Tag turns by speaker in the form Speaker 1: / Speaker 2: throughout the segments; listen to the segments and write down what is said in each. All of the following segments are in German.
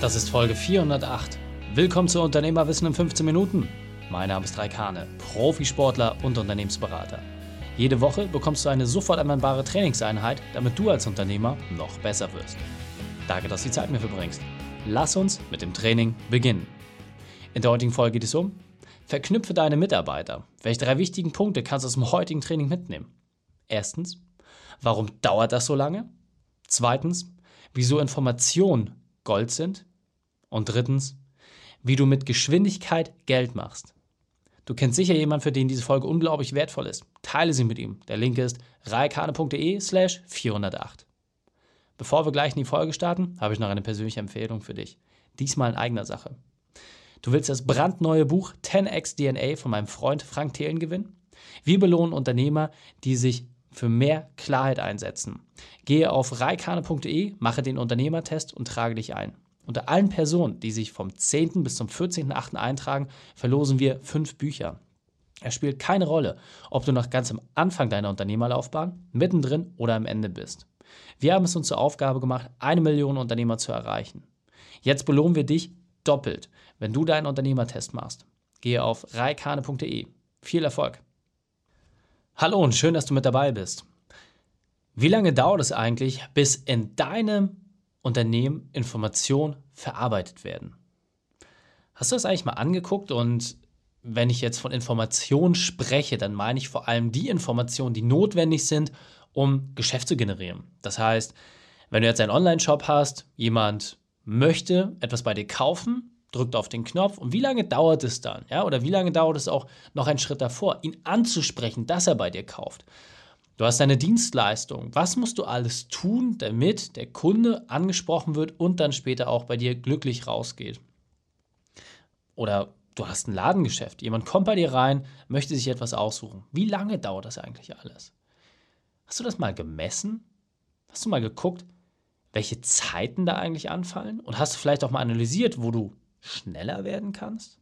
Speaker 1: Das ist Folge 408. Willkommen zu Unternehmerwissen in 15 Minuten. Mein Name ist Raikane, Profisportler und Unternehmensberater. Jede Woche bekommst du eine sofort anwendbare Trainingseinheit, damit du als Unternehmer noch besser wirst. Danke, dass du die Zeit mir verbringst. Lass uns mit dem Training beginnen. In der heutigen Folge geht es um Verknüpfe deine Mitarbeiter. Welche drei wichtigen Punkte kannst du aus dem heutigen Training mitnehmen? Erstens, warum dauert das so lange? Zweitens, wieso Informationen Gold sind. Und drittens, wie du mit Geschwindigkeit Geld machst. Du kennst sicher jemanden, für den diese Folge unglaublich wertvoll ist. Teile sie mit ihm. Der Link ist reikane.de slash 408. Bevor wir gleich in die Folge starten, habe ich noch eine persönliche Empfehlung für dich. Diesmal in eigener Sache. Du willst das brandneue Buch 10x DNA von meinem Freund Frank Thelen gewinnen? Wir belohnen Unternehmer, die sich für mehr Klarheit einsetzen. Gehe auf reikane.de, mache den Unternehmertest und trage dich ein. Unter allen Personen, die sich vom 10. bis zum 14.8. eintragen, verlosen wir fünf Bücher. Es spielt keine Rolle, ob du noch ganz am Anfang deiner Unternehmerlaufbahn, mittendrin oder am Ende bist. Wir haben es uns zur Aufgabe gemacht, eine Million Unternehmer zu erreichen. Jetzt belohnen wir dich doppelt, wenn du deinen Unternehmertest machst. Gehe auf reikane.de. Viel Erfolg! Hallo und schön, dass du mit dabei bist. Wie lange dauert es eigentlich, bis in deinem Unternehmen Informationen verarbeitet werden? Hast du das eigentlich mal angeguckt? Und wenn ich jetzt von Informationen spreche, dann meine ich vor allem die Informationen, die notwendig sind, um Geschäft zu generieren. Das heißt, wenn du jetzt einen Online-Shop hast, jemand möchte etwas bei dir kaufen, drückt auf den Knopf und wie lange dauert es dann? Ja, oder wie lange dauert es auch noch einen Schritt davor, ihn anzusprechen, dass er bei dir kauft? Du hast eine Dienstleistung. Was musst du alles tun, damit der Kunde angesprochen wird und dann später auch bei dir glücklich rausgeht? Oder du hast ein Ladengeschäft. Jemand kommt bei dir rein, möchte sich etwas aussuchen. Wie lange dauert das eigentlich alles? Hast du das mal gemessen? Hast du mal geguckt, welche Zeiten da eigentlich anfallen? Und hast du vielleicht auch mal analysiert, wo du schneller werden kannst?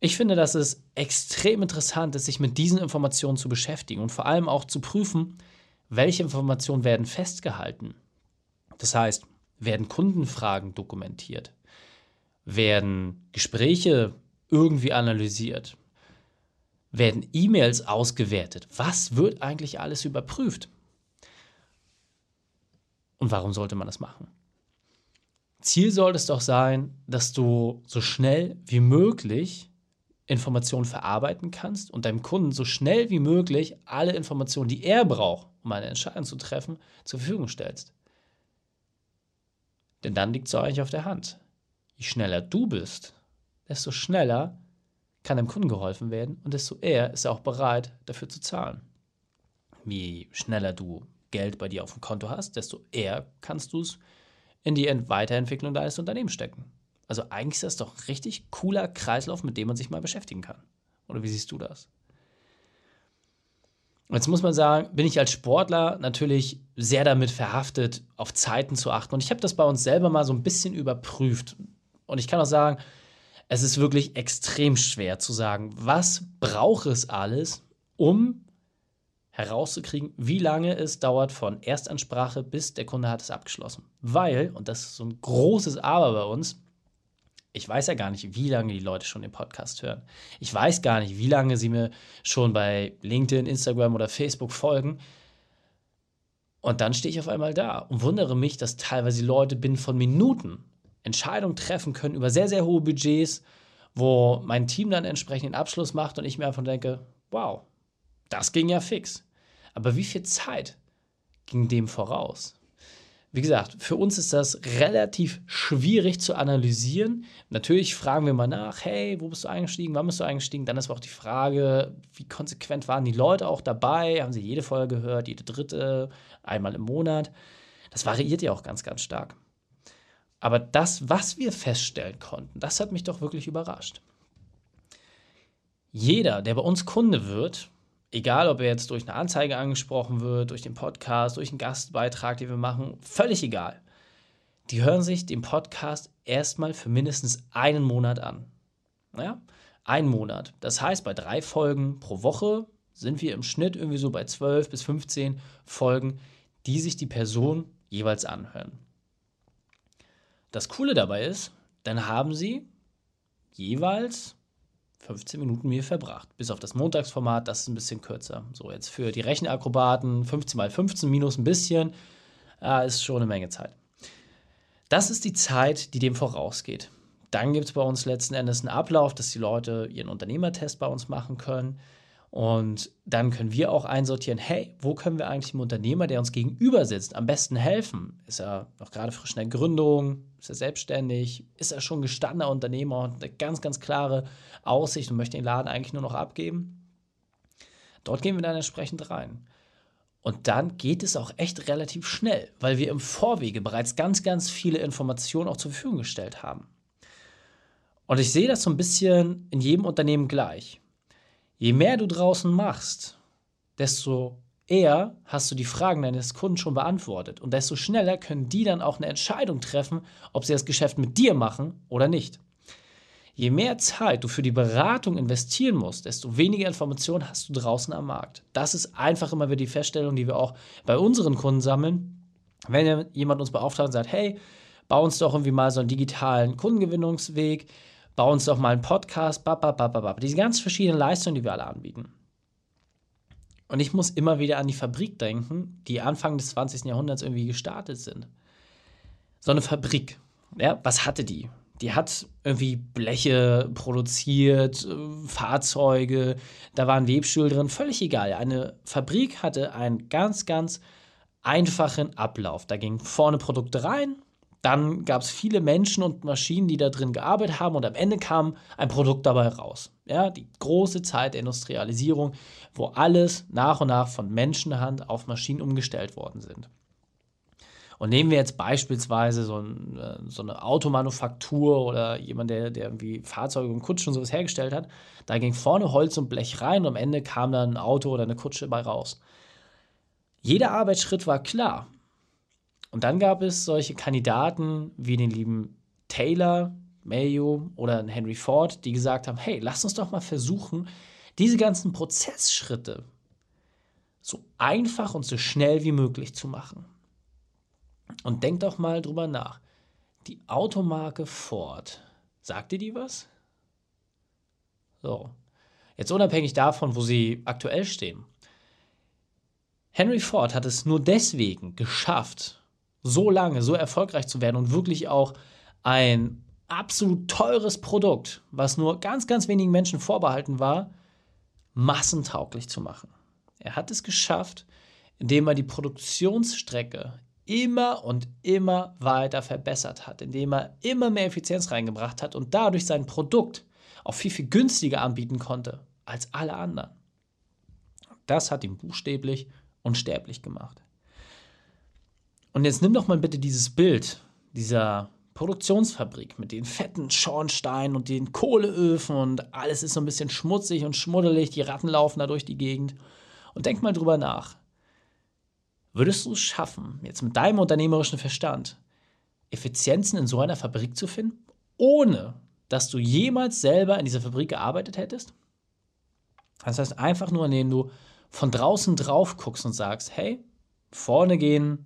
Speaker 1: Ich finde, dass es extrem interessant ist, sich mit diesen Informationen zu beschäftigen und vor allem auch zu prüfen, welche Informationen werden festgehalten. Das heißt, werden Kundenfragen dokumentiert? Werden Gespräche irgendwie analysiert? Werden E-Mails ausgewertet? Was wird eigentlich alles überprüft? Und warum sollte man das machen? Ziel soll es doch sein, dass du so schnell wie möglich Informationen verarbeiten kannst und deinem Kunden so schnell wie möglich alle Informationen, die er braucht, um eine Entscheidung zu treffen, zur Verfügung stellst. Denn dann liegt es eigentlich auf der Hand. Je schneller du bist, desto schneller kann dem Kunden geholfen werden und desto eher ist er auch bereit, dafür zu zahlen. Je schneller du Geld bei dir auf dem Konto hast, desto eher kannst du es in die Weiterentwicklung deines Unternehmens stecken. Also eigentlich ist das doch ein richtig cooler Kreislauf, mit dem man sich mal beschäftigen kann. Oder wie siehst du das? Jetzt muss man sagen, bin ich als Sportler natürlich sehr damit verhaftet, auf Zeiten zu achten. Und ich habe das bei uns selber mal so ein bisschen überprüft. Und ich kann auch sagen, es ist wirklich extrem schwer zu sagen, was braucht es alles, um herauszukriegen, wie lange es dauert von Erstansprache bis der Kunde hat es abgeschlossen. Weil, und das ist so ein großes Aber bei uns, ich weiß ja gar nicht, wie lange die Leute schon den Podcast hören. Ich weiß gar nicht, wie lange sie mir schon bei LinkedIn, Instagram oder Facebook folgen. Und dann stehe ich auf einmal da und wundere mich, dass teilweise Leute binnen von Minuten Entscheidungen treffen können über sehr, sehr hohe Budgets, wo mein Team dann entsprechend den Abschluss macht und ich mir einfach denke, wow, das ging ja fix. Aber wie viel Zeit ging dem voraus? Wie gesagt, für uns ist das relativ schwierig zu analysieren. Natürlich fragen wir mal nach, hey, wo bist du eingestiegen, wann bist du eingestiegen? Dann ist aber auch die Frage, wie konsequent waren die Leute auch dabei? Haben sie jede Folge gehört, jede dritte, einmal im Monat? Das variiert ja auch ganz, ganz stark. Aber das, was wir feststellen konnten, das hat mich doch wirklich überrascht. Jeder, der bei uns Kunde wird, egal ob er jetzt durch eine Anzeige angesprochen wird, durch den Podcast, durch einen Gastbeitrag, den wir machen, völlig egal. Die hören sich den Podcast erstmal für mindestens einen Monat an. Naja, einen Monat. Das heißt, bei drei Folgen pro Woche sind wir im Schnitt irgendwie so bei 12 bis 15 Folgen, die sich die Person jeweils anhören. Das Coole dabei ist, dann haben sie jeweils 15 Minuten mir verbracht. Bis auf das Montagsformat, das ist ein bisschen kürzer. So, jetzt für die Rechenakrobaten 15 mal 15 minus ein bisschen, äh, ist schon eine Menge Zeit. Das ist die Zeit, die dem vorausgeht. Dann gibt es bei uns letzten Endes einen Ablauf, dass die Leute ihren Unternehmertest bei uns machen können. Und dann können wir auch einsortieren, hey, wo können wir eigentlich dem Unternehmer, der uns gegenüber sitzt, am besten helfen? Ist er noch gerade frisch in der Gründung? Ist er selbstständig? Ist er schon gestandener Unternehmer und eine ganz, ganz klare Aussicht und möchte den Laden eigentlich nur noch abgeben? Dort gehen wir dann entsprechend rein. Und dann geht es auch echt relativ schnell, weil wir im Vorwege bereits ganz, ganz viele Informationen auch zur Verfügung gestellt haben. Und ich sehe das so ein bisschen in jedem Unternehmen gleich. Je mehr du draußen machst, desto eher hast du die Fragen deines Kunden schon beantwortet und desto schneller können die dann auch eine Entscheidung treffen, ob sie das Geschäft mit dir machen oder nicht. Je mehr Zeit du für die Beratung investieren musst, desto weniger Informationen hast du draußen am Markt. Das ist einfach immer wieder die Feststellung, die wir auch bei unseren Kunden sammeln. Wenn jemand uns beauftragt und sagt, hey, bau uns doch irgendwie mal so einen digitalen Kundengewinnungsweg, bau uns doch mal einen Podcast, bababababab. Diese ganz verschiedenen Leistungen, die wir alle anbieten. Und ich muss immer wieder an die Fabrik denken, die Anfang des 20. Jahrhunderts irgendwie gestartet sind. So eine Fabrik, ja, was hatte die? Die hat irgendwie Bleche produziert, äh, Fahrzeuge, da waren Webstühle drin, völlig egal. Eine Fabrik hatte einen ganz, ganz einfachen Ablauf. Da gingen vorne Produkte rein, dann gab es viele Menschen und Maschinen, die da drin gearbeitet haben und am Ende kam ein Produkt dabei raus. Ja, die große Zeit der Industrialisierung, wo alles nach und nach von Menschenhand auf Maschinen umgestellt worden sind. Und nehmen wir jetzt beispielsweise so, ein, äh, so eine Automanufaktur oder jemand, der, der irgendwie Fahrzeuge und Kutschen und sowas hergestellt hat. Da ging vorne Holz und Blech rein und am Ende kam dann ein Auto oder eine Kutsche bei raus. Jeder Arbeitsschritt war klar. Und dann gab es solche Kandidaten wie den lieben Taylor, Mayo oder Henry Ford, die gesagt haben, hey, lass uns doch mal versuchen, diese ganzen Prozessschritte so einfach und so schnell wie möglich zu machen. Und denk doch mal drüber nach. Die Automarke Ford, sagt dir die was? So. Jetzt unabhängig davon, wo sie aktuell stehen. Henry Ford hat es nur deswegen geschafft, so lange, so erfolgreich zu werden und wirklich auch ein absolut teures Produkt, was nur ganz, ganz wenigen Menschen vorbehalten war, massentauglich zu machen. Er hat es geschafft, indem er die Produktionsstrecke immer und immer weiter verbessert hat, indem er immer mehr Effizienz reingebracht hat und dadurch sein Produkt auch viel, viel günstiger anbieten konnte als alle anderen. Das hat ihn buchstäblich unsterblich gemacht. Und jetzt nimm doch mal bitte dieses Bild dieser Produktionsfabrik mit den fetten Schornsteinen und den Kohleöfen und alles ist so ein bisschen schmutzig und schmuddelig, die Ratten laufen da durch die Gegend. Und denk mal drüber nach. Würdest du es schaffen, jetzt mit deinem unternehmerischen Verstand, Effizienzen in so einer Fabrik zu finden, ohne dass du jemals selber in dieser Fabrik gearbeitet hättest? Das heißt einfach nur, indem du von draußen drauf guckst und sagst, hey, vorne gehen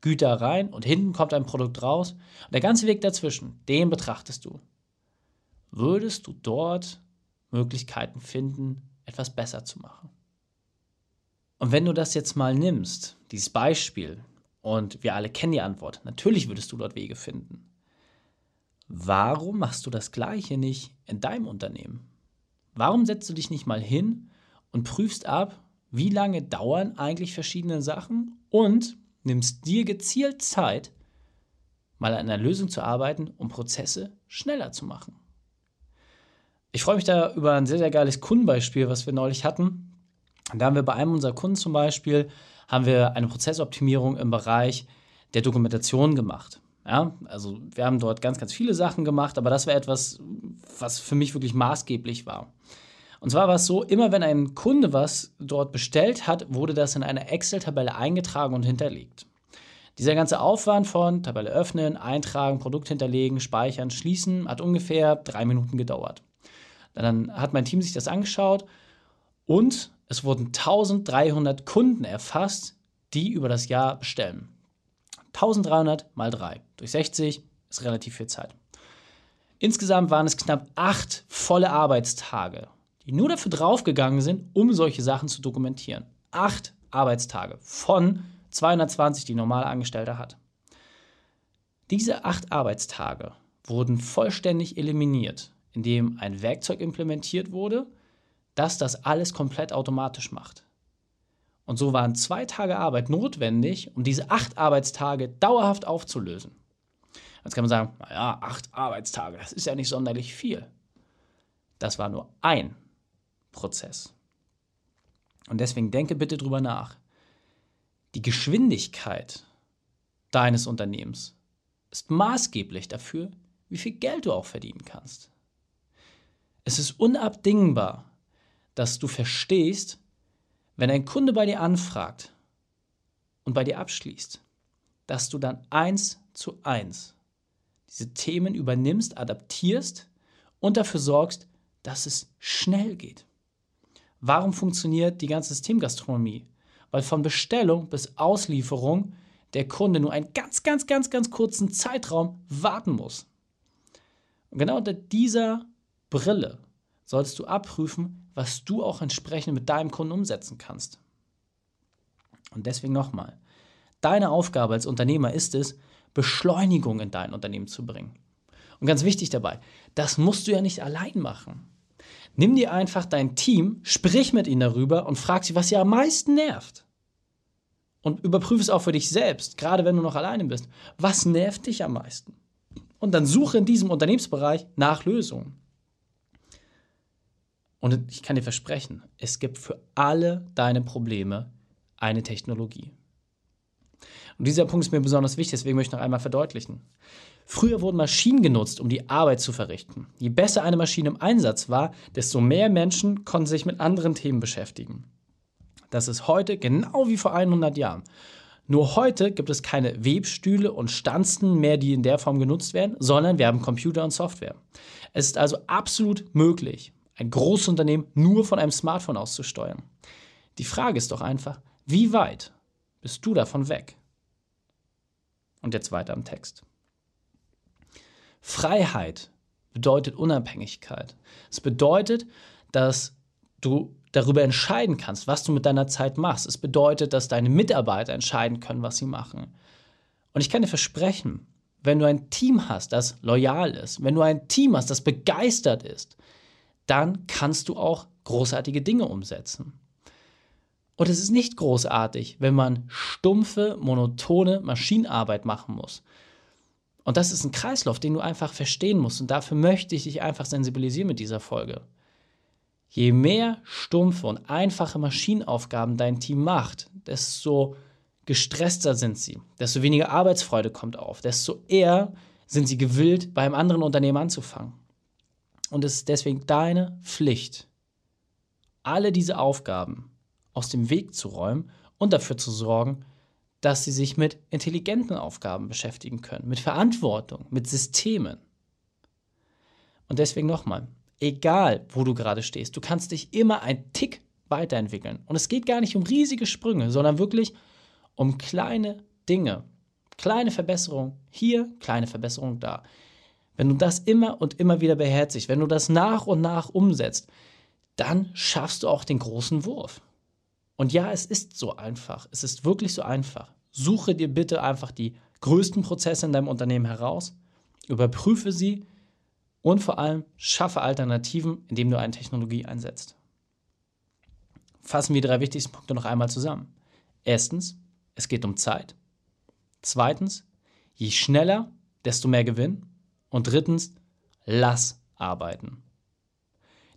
Speaker 1: Güter rein und hinten kommt ein Produkt raus. Und der ganze Weg dazwischen, den betrachtest du. Würdest du dort Möglichkeiten finden, etwas besser zu machen? Und wenn du das jetzt mal nimmst, dieses Beispiel, und wir alle kennen die Antwort, natürlich würdest du dort Wege finden. Warum machst du das Gleiche nicht in deinem Unternehmen? Warum setzt du dich nicht mal hin und prüfst ab, wie lange dauern eigentlich verschiedene Sachen und nimmst dir gezielt Zeit, mal an einer Lösung zu arbeiten, um Prozesse schneller zu machen. Ich freue mich da über ein sehr, sehr geiles Kundenbeispiel, was wir neulich hatten. Da haben wir bei einem unserer Kunden zum Beispiel haben wir eine Prozessoptimierung im Bereich der Dokumentation gemacht. Ja, also wir haben dort ganz, ganz viele Sachen gemacht, aber das war etwas, was für mich wirklich maßgeblich war. Und zwar war es so, immer wenn ein Kunde was dort bestellt hat, wurde das in eine Excel-Tabelle eingetragen und hinterlegt. Dieser ganze Aufwand von Tabelle öffnen, eintragen, Produkt hinterlegen, speichern, schließen hat ungefähr drei Minuten gedauert. Dann hat mein Team sich das angeschaut und es wurden 1300 Kunden erfasst, die über das Jahr bestellen. 1300 mal 3 durch 60 Ist relativ viel Zeit. Insgesamt waren es knapp acht volle Arbeitstage, die nur dafür draufgegangen sind, um solche Sachen zu dokumentieren. Acht Arbeitstage von 220, die normale Angestellte hat. Diese acht Arbeitstage wurden vollständig eliminiert, indem ein Werkzeug implementiert wurde, das das alles komplett automatisch macht. Und so waren zwei Tage Arbeit notwendig, um diese acht Arbeitstage dauerhaft aufzulösen. Jetzt kann man sagen, naja, acht Arbeitstage, das ist ja nicht sonderlich viel. Das war nur ein Prozess. Und deswegen denke bitte drüber nach. Die Geschwindigkeit deines Unternehmens ist maßgeblich dafür, wie viel Geld du auch verdienen kannst. Es ist unabdingbar, dass du verstehst, wenn ein Kunde bei dir anfragt und bei dir abschließt, dass du dann eins zu eins diese Themen übernimmst, adaptierst und dafür sorgst, dass es schnell geht. Warum funktioniert die ganze Systemgastronomie? Weil von Bestellung bis Auslieferung der Kunde nur einen ganz, ganz, ganz, ganz kurzen Zeitraum warten muss. Und genau unter dieser Brille solltest du abprüfen, was du auch entsprechend mit deinem Kunden umsetzen kannst. Und deswegen nochmal, deine Aufgabe als Unternehmer ist es, Beschleunigung in dein Unternehmen zu bringen. Und ganz wichtig dabei, das musst du ja nicht allein machen. Nimm dir einfach dein Team, sprich mit ihnen darüber und frag sie, was sie am meisten nervt. Und überprüfe es auch für dich selbst, gerade wenn du noch alleine bist. Was nervt dich am meisten? Und dann suche in diesem Unternehmensbereich nach Lösungen. Und ich kann dir versprechen, es gibt für alle deine Probleme eine Technologie. Und dieser Punkt ist mir besonders wichtig, deswegen möchte ich noch einmal verdeutlichen. Früher wurden Maschinen genutzt, um die Arbeit zu verrichten. Je besser eine Maschine im Einsatz war, desto mehr Menschen konnten sich mit anderen Themen beschäftigen. Das ist heute genau wie vor 100 Jahren. Nur heute gibt es keine Webstühle und Stanzen mehr, die in der Form genutzt werden, sondern wir haben Computer und Software. Es ist also absolut möglich, ein großes Unternehmen nur von einem Smartphone aus zu steuern. Die Frage ist doch einfach, wie weit bist du davon weg? Und jetzt weiter im Text. Freiheit bedeutet Unabhängigkeit. Es bedeutet, dass du darüber entscheiden kannst, was du mit deiner Zeit machst. Es bedeutet, dass deine Mitarbeiter entscheiden können, was sie machen. Und ich kann dir versprechen, wenn du ein Team hast, das loyal ist, wenn du ein Team hast, das begeistert ist, dann kannst du auch großartige Dinge umsetzen. Und es ist nicht großartig, wenn man stumpfe, monotone Maschinenarbeit machen muss. Und das ist ein Kreislauf, den du einfach verstehen musst. Und dafür möchte ich dich einfach sensibilisieren mit dieser Folge. Je mehr stumpfe und einfache Maschinenaufgaben dein Team macht, desto gestresster sind sie, desto weniger Arbeitsfreude kommt auf, desto eher sind sie gewillt, bei einem anderen Unternehmen anzufangen. Und es ist deswegen deine Pflicht, alle diese Aufgaben aus dem Weg zu räumen und dafür zu sorgen, dass sie sich mit intelligenten Aufgaben beschäftigen können, mit Verantwortung, mit Systemen. Und deswegen nochmal, egal wo du gerade stehst, du kannst dich immer ein Tick weiterentwickeln. Und es geht gar nicht um riesige Sprünge, sondern wirklich um kleine Dinge. Kleine Verbesserung hier, kleine Verbesserung da. Wenn du das immer und immer wieder beherzigst, wenn du das nach und nach umsetzt, dann schaffst du auch den großen Wurf. Und ja, es ist so einfach. Es ist wirklich so einfach. Suche dir bitte einfach die größten Prozesse in deinem Unternehmen heraus, überprüfe sie und vor allem schaffe Alternativen, indem du eine Technologie einsetzt. Fassen wir die drei wichtigsten Punkte noch einmal zusammen. Erstens, es geht um Zeit. Zweitens, je schneller, desto mehr Gewinn. Und drittens, lass arbeiten.